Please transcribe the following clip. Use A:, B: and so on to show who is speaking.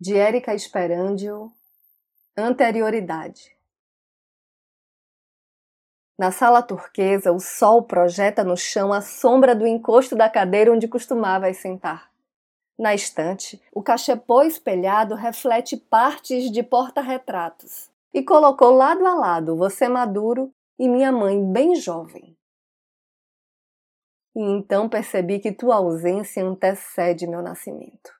A: de Érica Esperandio, Anterioridade. Na sala turquesa, o sol projeta no chão a sombra do encosto da cadeira onde costumavas sentar. Na estante, o cachepô espelhado reflete partes de porta-retratos e colocou lado a lado você maduro e minha mãe bem jovem. E então percebi que tua ausência antecede meu nascimento.